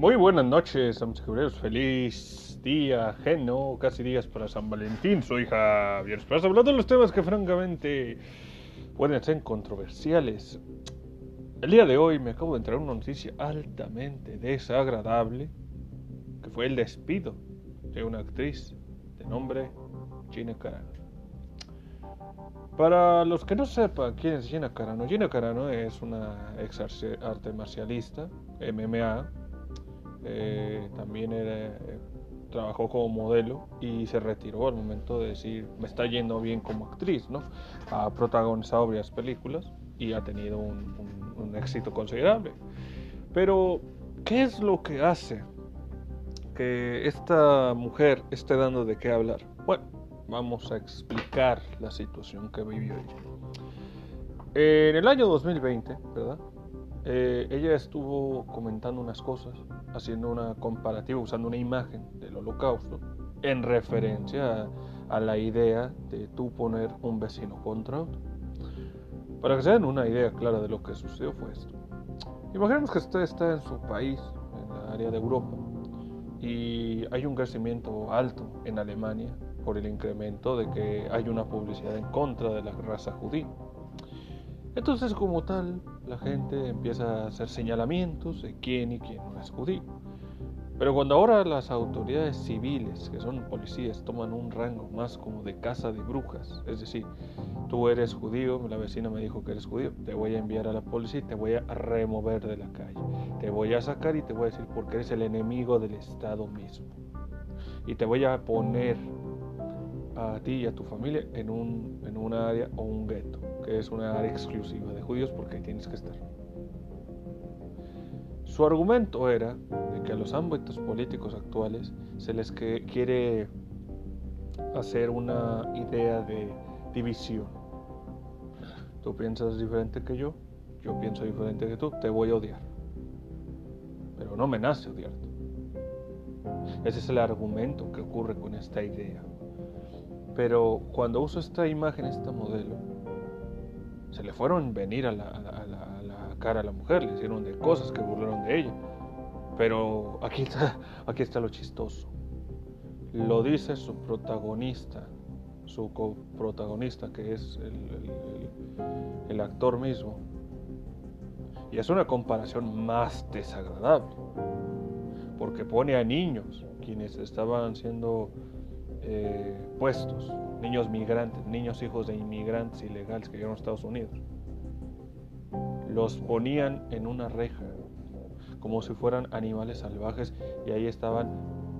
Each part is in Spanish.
Muy buenas noches, amigos Feliz día ajeno, casi días para San Valentín. Soy Javier Esparza, hablando de los temas que francamente pueden ser controversiales. El día de hoy me acabo de entrar una noticia altamente desagradable, que fue el despido de una actriz de nombre Gina Carano. Para los que no sepan quién es Gina Carano, Gina Carano es una ex arte marcialista, MMA, eh, también eh, trabajó como modelo y se retiró al momento de decir, me está yendo bien como actriz, ¿no? Ha protagonizado varias películas y ha tenido un, un éxito considerable. Pero, ¿qué es lo que hace que esta mujer esté dando de qué hablar? Bueno, vamos a explicar la situación que vivió ella. En el año 2020, ¿verdad? Eh, ella estuvo comentando unas cosas, haciendo una comparativa, usando una imagen del holocausto, en referencia a, la idea de tú poner un vecino contra otro. Para que se den una idea clara de lo que sucedió fue esto. Imaginemos que usted está en su país, en la área de Europa, y hay un crecimiento alto en Alemania por el incremento de que hay una publicidad en contra de la raza judía. Entonces, como tal, la gente empieza a hacer señalamientos de quién y quién no es judío. Pero cuando ahora las autoridades civiles, que son policías, toman un rango más como de casa de brujas, es decir, tú eres judío, la vecina me dijo que eres judío, te voy a enviar a la policía y te voy a remover de la calle, te voy a sacar y te voy a decir porque eres el enemigo del Estado mismo. Y te voy a poner a ti y a tu familia en un, en un área o un gueto, que es una área exclusiva de judíos porque ahí tienes que estar. Su argumento era de que a los ámbitos políticos actuales se les quiere hacer una idea de división. Tú piensas diferente que yo, yo pienso diferente que tú, te voy a odiar. Pero no me nace odiarte. Ese es el argumento que ocurre con esta idea. Pero cuando uso esta imagen, este modelo, se le fueron venir a la, cara a la mujer, le hicieron de cosas que burlaron de ella. Pero aquí está, aquí está lo chistoso. Lo dice su protagonista, su coprotagonista, que es el actor mismo. Y es una comparación más desagradable, porque pone a niños, quienes estaban siendo eh, puestos, niños migrantes, niños hijos de inmigrantes ilegales que llegaron a Estados Unidos. Los ponían en una reja, como si fueran animales salvajes, y ahí estaban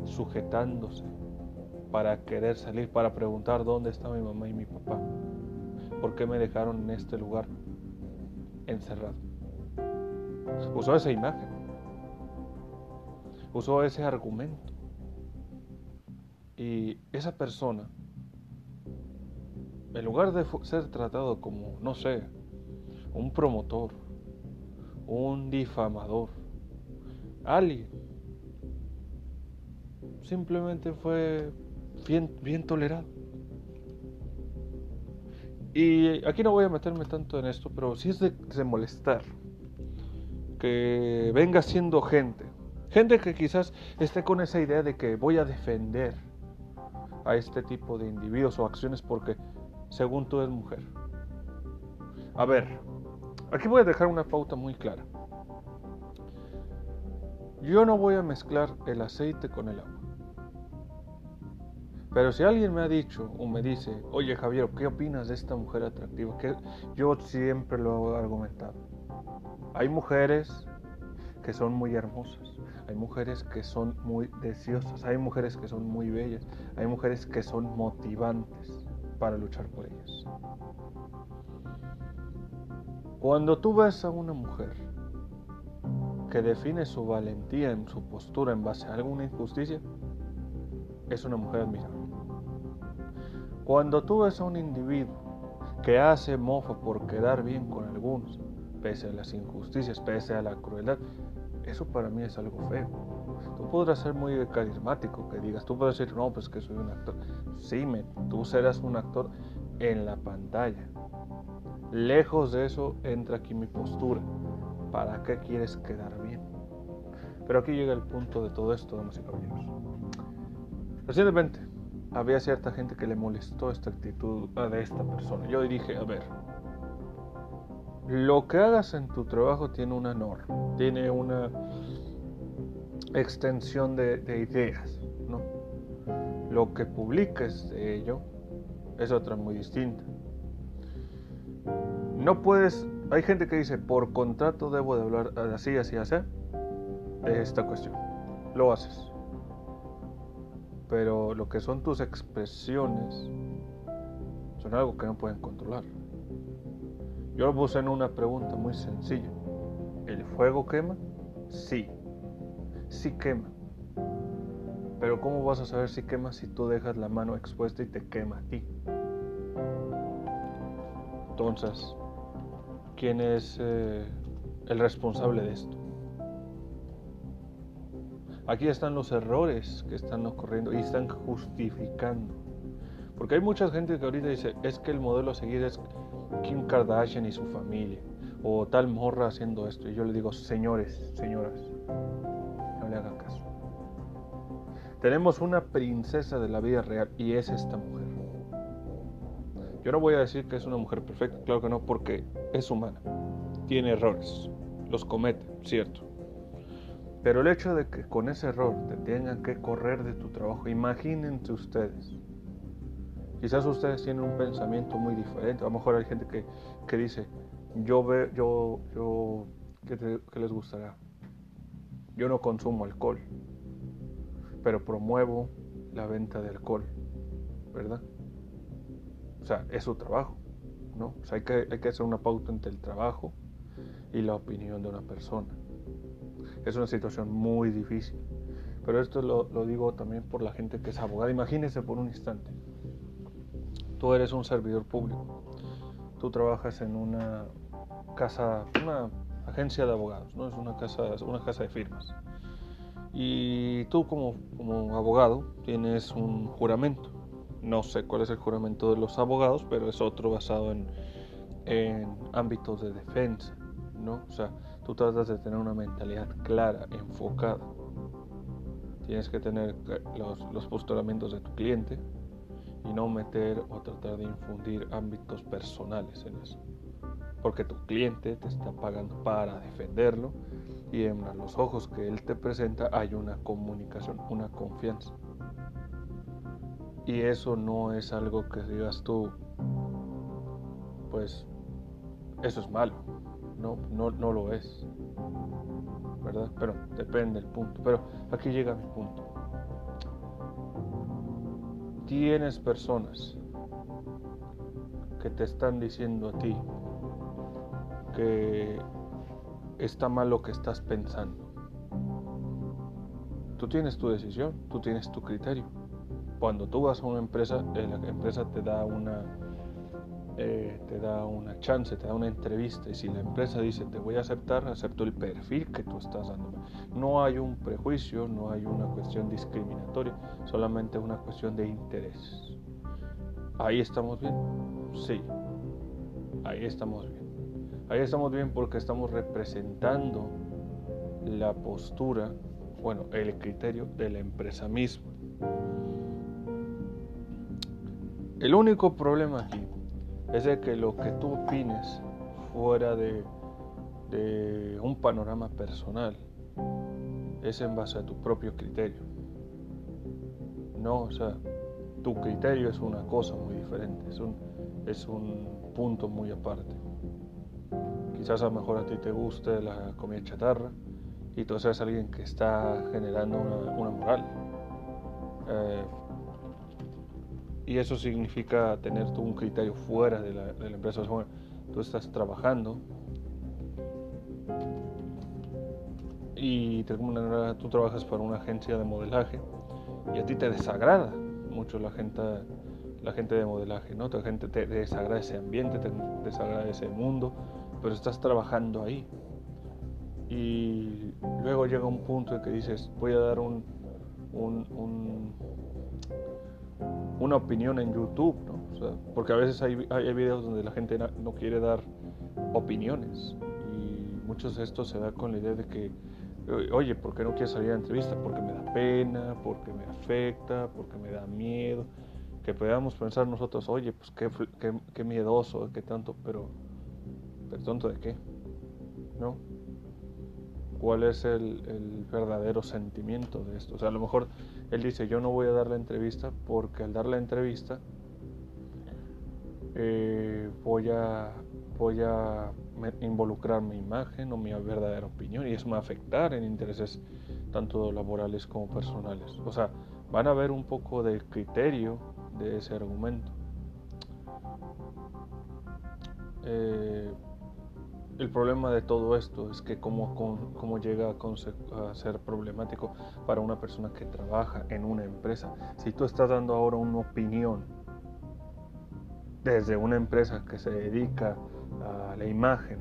sujetándose para querer salir, para preguntar dónde está mi mamá y mi papá, por qué me dejaron en este lugar encerrado. Usó esa imagen, usó ese argumento y esa persona, en lugar de ser tratado como, no sé, un promotor, un difamador, alguien, simplemente fue bien, bien tolerado. Y aquí no voy a meterme tanto en esto, pero sí es de, de molestar que venga siendo gente, gente que quizás esté con esa idea de que voy a defender a este tipo de individuos o acciones porque según tú eres mujer. A ver, aquí voy a dejar una pauta muy clara. Yo no voy a mezclar el aceite con el agua. Pero si alguien me ha dicho o me dice, oye Javier, ¿qué opinas de esta mujer atractiva? Que yo siempre lo he argumentado. Hay mujeres que son muy hermosas, hay mujeres que son muy deseosas, hay mujeres que son muy bellas, hay mujeres que son motivantes para luchar por ellas. Cuando tú ves a una mujer que define su valentía en su postura en base a alguna injusticia, es una mujer admirable. Cuando tú ves a un individuo que hace mofa por quedar bien con algunos, pese a las injusticias, pese a la crueldad, eso para mí es algo feo. Tú podrás ser muy carismático, que digas, tú puedes decir, no, pues que soy un actor. Sí, me, tú serás un actor en la pantalla. Lejos de eso entra aquí mi postura. ¿Para qué quieres quedar bien? Pero aquí llega el punto de todo esto, damas y caballeros. Recientemente había cierta gente que le molestó esta actitud de esta persona. Yo dije, a ver, lo que hagas en tu trabajo tiene una norma, tiene una extensión de, de ideas. Lo que publiques de ello es otra muy distinta. No puedes, hay gente que dice, por contrato debo de hablar así, así, así, esta cuestión. Lo haces. Pero lo que son tus expresiones son algo que no pueden controlar. Yo lo puse en una pregunta muy sencilla. ¿El fuego quema? Sí. Sí quema. Pero ¿cómo vas a saber si quema si tú dejas la mano expuesta y te quema a ti? Entonces, ¿quién es eh, el responsable de esto? Aquí están los errores que están ocurriendo y están justificando. Porque hay mucha gente que ahorita dice, es que el modelo a seguir es Kim Kardashian y su familia, o tal morra haciendo esto. Y yo le digo, señores, señoras, no le hagan caso. Tenemos una princesa de la vida real y es esta mujer. Yo no voy a decir que es una mujer perfecta, claro que no, porque es humana. Tiene errores, los comete, cierto. Pero el hecho de que con ese error te tengan que correr de tu trabajo, imagínense ustedes. Quizás ustedes tienen un pensamiento muy diferente. A lo mejor hay gente que, que dice, yo veo, yo, yo, ¿qué, les gustará? Yo no consumo alcohol, pero promuevo la venta de alcohol, ¿verdad? O sea, es su trabajo, ¿no? O sea, hay que, hay que hacer una pauta entre el trabajo y la opinión de una persona. Es una situación muy difícil. Pero esto lo, lo digo también por la gente que es abogada. Imagínense por un instante. Tú eres un servidor público. Tú trabajas en una casa, una agencia de abogados, ¿no? Es una casa, una casa de firmas. Y tú como, como abogado tienes un juramento no sé cuál es el juramento de los abogados, pero es otro basado en, ámbitos de defensa, ¿no? O sea, tú tratas de tener una mentalidad clara, enfocada. Tienes que tener los, los postulamientos de tu cliente y no meter o tratar de infundir ámbitos personales en eso. Porque tu cliente te está pagando para defenderlo y en los ojos que él te presenta hay una comunicación, una confianza. Y eso no es algo que digas tú, pues eso es malo. No, no, no lo es. ¿Verdad? Pero depende del punto. Pero aquí llega mi punto. Tienes personas que te están diciendo a ti que está mal lo que estás pensando. Tú tienes tu decisión, tú tienes tu criterio cuando tú vas a una empresa, eh, la empresa te da una eh, te da una chance, te da una entrevista y si la empresa dice te voy a aceptar, acepto el perfil que tú estás dando. No hay un prejuicio, no hay una cuestión discriminatoria, solamente una cuestión de intereses. Ahí estamos bien, sí, ahí estamos bien. Ahí estamos bien porque estamos representando la postura, bueno, el criterio de la empresa misma. El único problema aquí es de que lo que tú opines fuera de, un panorama personal es en base a tu propio criterio. No, o sea, tu criterio es una cosa muy diferente, es un, es un punto muy aparte. Quizás a lo mejor a ti te guste la comida chatarra y tú seas alguien que está generando una, moral. Eh, y eso significa tener un criterio fuera de la, empresa. tú estás trabajando y tú trabajas para una agencia de modelaje y a ti te desagrada mucho la gente, la gente de modelaje, ¿no? La gente te desagrada ese ambiente, te desagrada ese mundo, pero estás trabajando ahí. Y luego llega un punto en que dices, voy a dar un, un una opinión en YouTube, ¿no? porque a veces hay, hay videos donde la gente no quiere dar opiniones y muchos de estos se da con la idea de que Oye, ¿por qué no quieres salir a la entrevista? Porque me da pena, porque me afecta, porque me da miedo. Que podamos pensar nosotros, oye, pues qué, qué, miedoso, qué tanto, pero, pero tonto de qué, ¿no? ¿Cuál es el, el verdadero sentimiento de esto? O sea, a lo mejor él dice, yo no voy a dar la entrevista porque al dar la entrevista eh, voy a involucrar mi imagen o mi verdadera opinión y eso me va a afectar en intereses tanto laborales como personales. O sea, van a ver un poco de criterio de ese argumento. Eh, el problema de todo esto es que cómo, cómo llega a, ser problemático para una persona que trabaja en una empresa. Si tú estás dando ahora una opinión desde una empresa que se dedica a la imagen,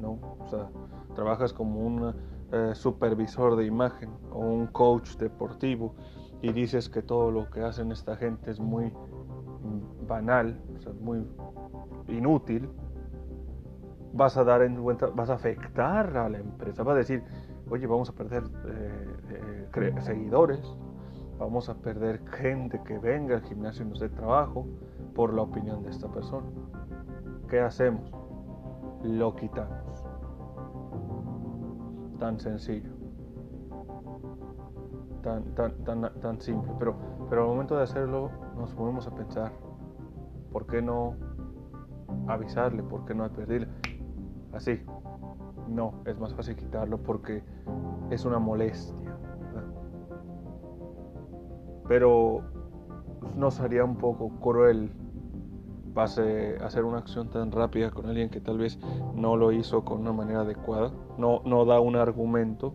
¿no? O sea, trabajas como un eh, supervisor de imagen o un coach deportivo y dices que todo lo que hacen esta gente es muy mm, banal, o sea, muy inútil, vas a dar en cuenta, vas a afectar a la empresa, vas a decir, oye, vamos a perder eh, eh, seguidores, vamos a perder gente que venga al gimnasio y nos dé trabajo, por la opinión de esta persona. ¿Qué hacemos? Lo quitamos. Tan sencillo. Tan, tan, tan, tan simple. Pero, pero al momento de hacerlo nos ponemos a pensar, ¿por qué no avisarle? ¿Por qué no advertirle? Así. No, es más fácil quitarlo porque es una molestia. Pero no sería un poco cruel hacer una acción tan rápida con alguien que tal vez no lo hizo con una manera adecuada, no, no da un argumento.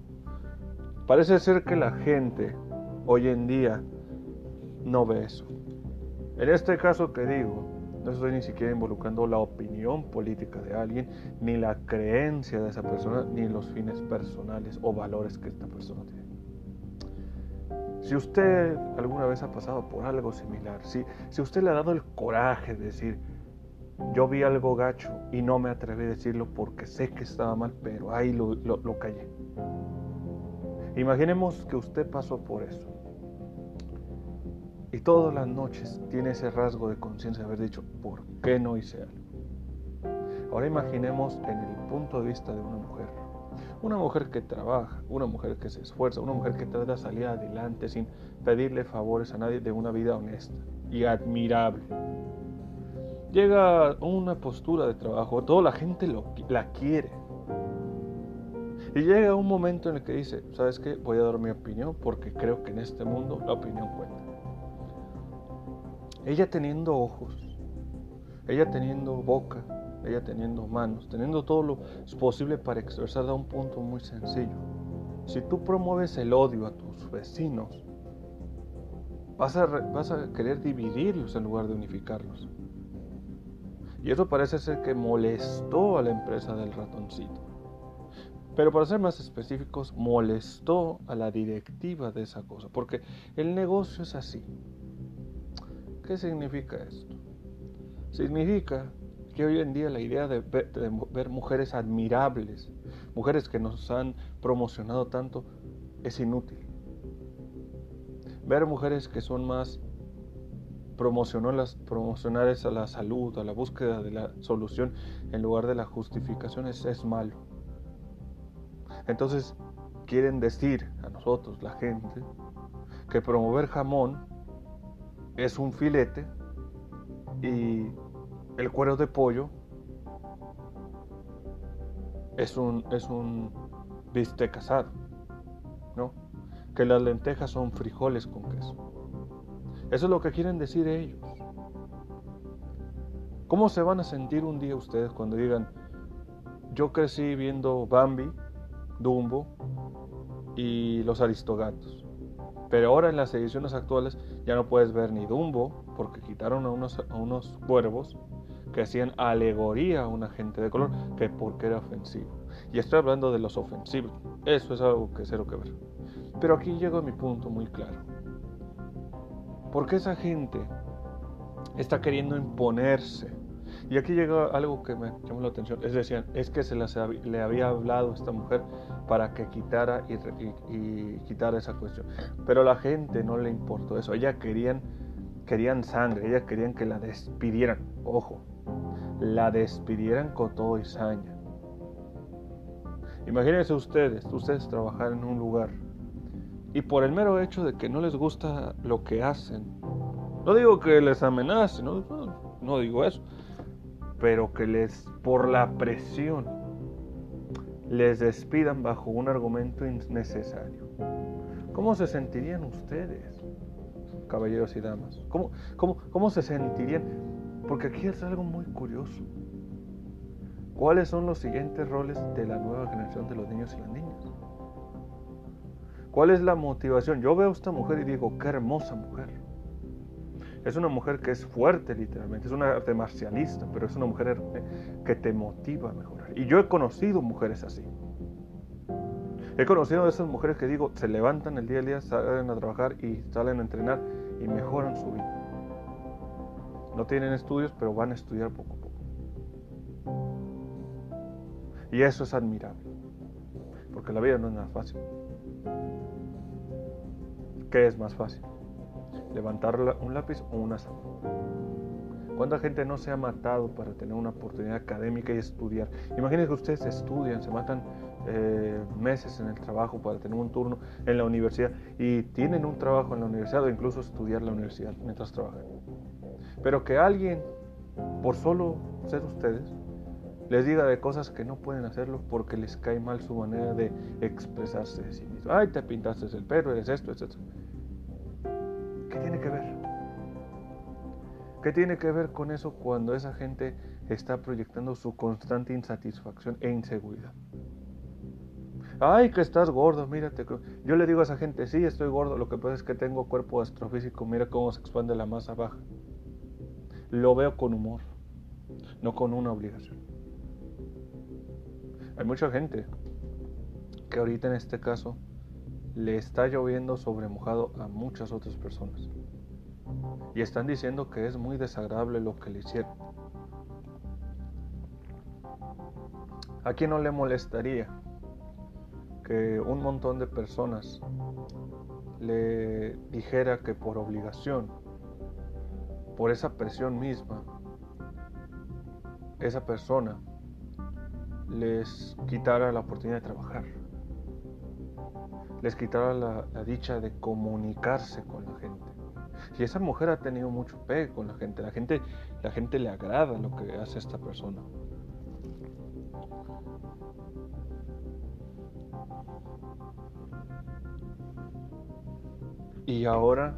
Parece ser que la gente hoy en día no ve eso. En este caso que digo, no estoy ni siquiera involucrando la opinión política de alguien, ni la creencia de esa persona, ni los fines personales o valores que esta persona tiene. Si usted alguna vez ha pasado por algo similar, si, si usted le ha dado el coraje de decir, yo vi algo gacho y no me atreví a decirlo porque sé que estaba mal, pero ahí lo, lo, callé. Imaginemos que usted pasó por eso. Y todas las noches tiene ese rasgo de conciencia de haber dicho, ¿por qué no hice algo? Ahora imaginemos en el punto de vista de una mujer una mujer que trabaja, una mujer que se esfuerza, una mujer que trata de salir adelante sin pedirle favores a nadie de una vida honesta y admirable. Llega a una postura de trabajo, toda la gente la quiere. Y llega un momento en el que dice, ¿sabes qué? Voy a dar mi opinión porque creo que en este mundo la opinión cuenta. Ella teniendo ojos, ella teniendo boca, ella teniendo manos, teniendo todo lo posible para expresar, da un punto muy sencillo. Si tú promueves el odio a tus vecinos, vas a, vas a querer dividirlos en lugar de unificarlos. Y eso parece ser que molestó a la empresa del ratoncito. Pero para ser más específicos, molestó a la directiva de esa cosa, porque el negocio es así. ¿Qué significa esto? Significa que hoy en día la idea de ver, mujeres admirables, mujeres que nos han promocionado tanto, es inútil. Ver mujeres que son más promocionales a la salud, a la búsqueda de la solución en lugar de la justificación es, es malo. Entonces quieren decir a nosotros, la gente, que promover jamón es un filete y el cuero de pollo es un, es un bistec asado, ¿no? Que las lentejas son frijoles con queso. Eso es lo que quieren decir ellos. ¿Cómo se van a sentir un día ustedes cuando digan, yo crecí viendo Bambi, Dumbo y los Aristogatos? Pero ahora en las ediciones actuales ya no puedes ver ni Dumbo porque quitaron a unos, a unos cuervos que hacían alegoría a una gente de color, que porque era ofensivo. Y estoy hablando de los ofensivos, eso es algo que cero que ver. Pero aquí llego a mi punto muy claro. Porque esa gente está queriendo imponerse, Y aquí llega algo que me llamó la atención. Es decir, es que se le había hablado a esta mujer para que quitara y, y, esa cuestión. Pero a la gente no le importó eso. Ella querían, querían sangre, ella querían que la despidieran. Ojo, la despidieran con todo y saña. Imagínense ustedes, ustedes trabajar en un lugar y por el mero hecho de que no les gusta lo que hacen, no digo que les amenacen, no, no digo eso, pero que les, por la presión, les despidan bajo un argumento innecesario. ¿Cómo se sentirían ustedes, caballeros y damas? ¿Cómo, cómo, cómo se sentirían? Porque aquí es algo muy curioso. ¿Cuáles son los siguientes roles de la nueva generación de los niños y las niñas? ¿Cuál es la motivación? Yo veo a esta mujer y digo, qué hermosa mujer. Es una mujer que es fuerte literalmente, es una arte marcialista, pero es una mujer que te motiva a mejorar. Y yo he conocido mujeres así. He conocido a esas mujeres que digo, se levantan el día a día, salen a trabajar y salen a entrenar y mejoran su vida. No tienen estudios, pero van a estudiar poco a poco. Y eso es admirable, porque la vida no es nada fácil. ¿Qué es más fácil? Levantar un lápiz o una sábana. ¿Cuánta gente no se ha matado para tener una oportunidad académica y estudiar? Imagínense que ustedes estudian, se matan eh, meses en el trabajo para tener un turno en la universidad y tienen un trabajo en la universidad o incluso estudiar la universidad mientras trabajan. Pero que alguien, por solo ser ustedes, les diga de cosas que no pueden hacerlo porque les cae mal su manera de expresarse de sí mismo. Ay, te pintaste el pelo, eres esto, etc. ¿Qué tiene que ver? ¿Qué tiene que ver con eso cuando esa gente está proyectando su constante insatisfacción e inseguridad? Ay, que estás gordo, mírate. Yo le digo a esa gente, sí, estoy gordo, lo que pasa es que tengo cuerpo astrofísico, mira cómo se expande la masa baja. Lo veo con humor, no con una obligación. Hay mucha gente que ahorita en este caso le está lloviendo sobre mojado a muchas otras personas. Y están diciendo que es muy desagradable lo que le hicieron. ¿A quién no le molestaría que un montón de personas le dijera que por obligación, por esa presión misma, esa persona les quitara la oportunidad de trabajar? Les quitara la, dicha de comunicarse con la gente. Y esa mujer ha tenido mucho pegue con la gente. La gente, la gente le agrada lo que hace esta persona. Y ahora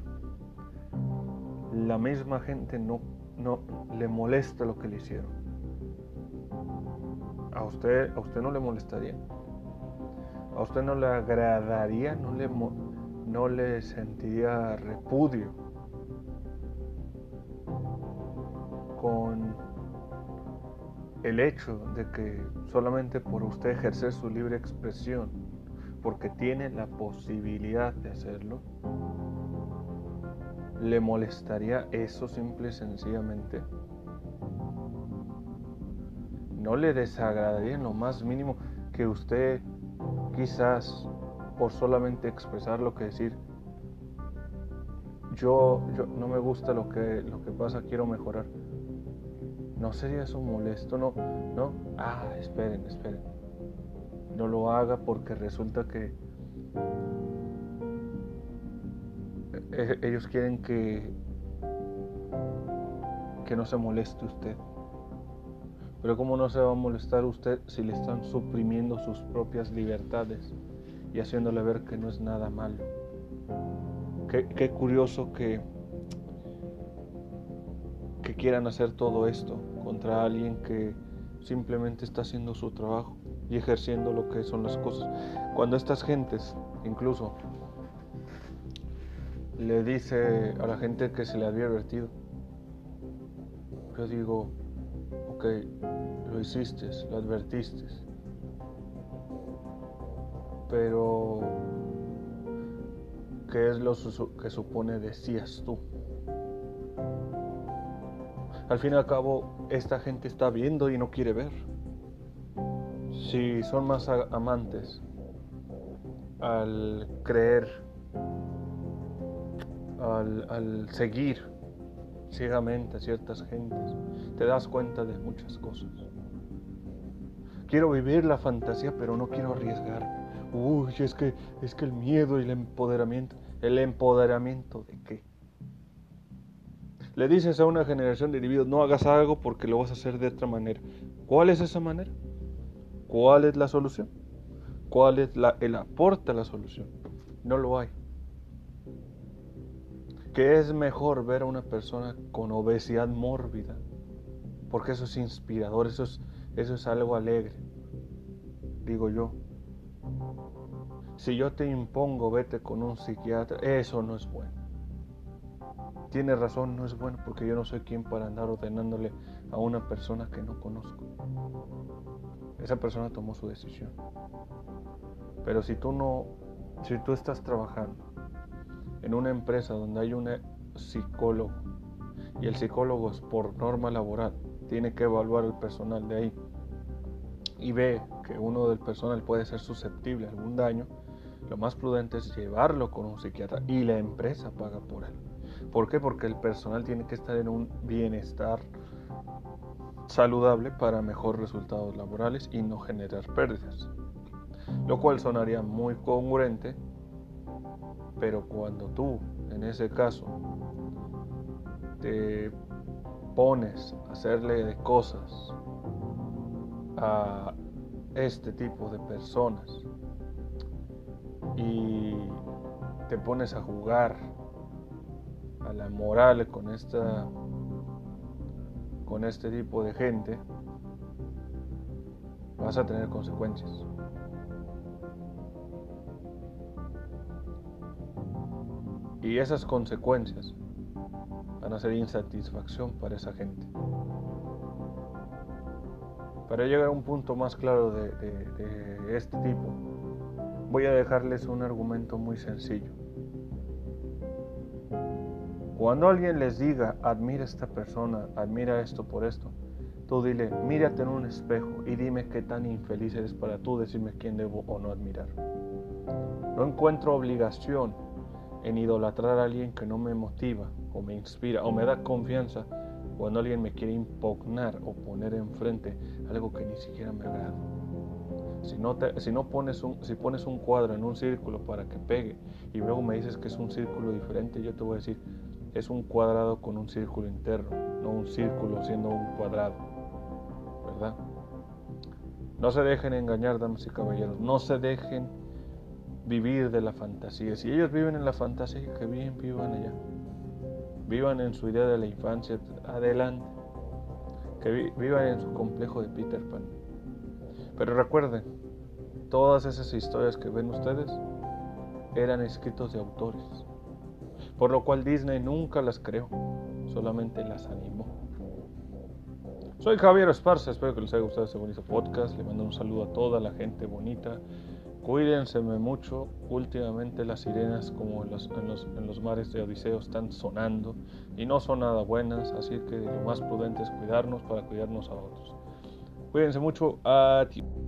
la misma gente no, no le molesta lo que le hicieron. A usted, a usted no le molestaría. ¿A usted no le agradaría, no le, no le sentiría repudio con el hecho de que solamente por usted ejercer su libre expresión, porque tiene la posibilidad de hacerlo, le molestaría eso simple y sencillamente? ¿No le desagradaría en lo más mínimo que usted quizás por solamente expresar lo que decir, yo, yo no me gusta lo que, lo que pasa, quiero mejorar. ¿No sería eso molesto? No, no. Ah, esperen, esperen. No lo haga porque resulta que e, ellos quieren que que no se moleste usted. Pero ¿cómo no se va a molestar usted si le están suprimiendo sus propias libertades y haciéndole ver que no es nada malo? Qué, curioso que, que quieran hacer todo esto contra alguien que simplemente está haciendo su trabajo y ejerciendo lo que son las cosas. Cuando estas gentes, incluso, le dice a la gente que se le había advertido, yo digo, lo hiciste, lo advertiste, pero ¿qué es lo que supone decías tú? Al fin y al cabo, esta gente está viendo y no quiere ver. Si son más amantes al creer, al seguir ciegamente a ciertas gentes, te das cuenta de muchas cosas. Quiero vivir la fantasía, pero no quiero arriesgar. Uy, es que es que el miedo y el empoderamiento, el empoderamiento de qué? Le dices a una generación de individuos, no hagas algo porque lo vas a hacer de otra manera. ¿Cuál es esa manera? ¿Cuál es la solución? ¿Cuál es el aporte a la solución? No lo hay es mejor ver a una persona con obesidad mórbida, porque eso es inspirador, eso es, eso es algo alegre, digo yo. Si yo te impongo, vete con un psiquiatra, eso no es bueno. Tiene razón, no es bueno, porque yo no soy quien para andar ordenándole a una persona que no conozco. Esa persona tomó su decisión. Pero si tú no, si tú estás trabajando en una empresa donde hay un psicólogo y el psicólogo es por norma laboral tiene que evaluar el personal de ahí y ve que uno del personal puede ser susceptible a algún daño, lo más prudente es llevarlo con un psiquiatra y la empresa paga por él. ¿Por qué? Porque el personal tiene que estar en un bienestar saludable para mejores resultados laborales y no generar pérdidas. Lo cual sonaría muy congruente pero cuando tú, en ese caso, te pones a hacerle de cosas a este tipo de personas y te pones a jugar a la moral con esta con este tipo de gente vas a tener consecuencias. Y esas consecuencias van a ser insatisfacción para esa gente. Para llegar a un punto más claro de, este tipo, voy a dejarles un argumento muy sencillo. Cuando alguien les diga, admira a esta persona, admira esto por esto, tú dile, mírate en un espejo y dime qué tan infeliz eres para tú decirme quién debo o no admirar. No encuentro obligación en idolatrar a alguien que no me motiva o me inspira o me da confianza cuando alguien me quiere impugnar o poner enfrente algo que ni siquiera me agrada. Si no, si no pones un, si pones un cuadro en un círculo para que pegue y luego me dices que es un círculo diferente, yo te voy a decir, es un cuadrado con un círculo interno, no un círculo siendo un cuadrado. ¿Verdad? No se dejen engañar, damas y caballeros, no se dejen vivir de la fantasía. Si ellos viven en la fantasía, que bien vivan allá. Vivan en su idea de la infancia, adelante. Que vivan en su complejo de Peter Pan. Pero recuerden, todas esas historias que ven ustedes eran escritos de autores. Por lo cual Disney nunca las creó, solamente las animó. Soy Javier Esparza, espero que les haya gustado este bonito podcast. Le mando un saludo a toda la gente bonita Cuídense mucho, últimamente las sirenas como en los, en los, mares de Odiseo están sonando y no son nada buenas, así que lo más prudente es cuidarnos para cuidarnos a otros. Cuídense mucho, adiós.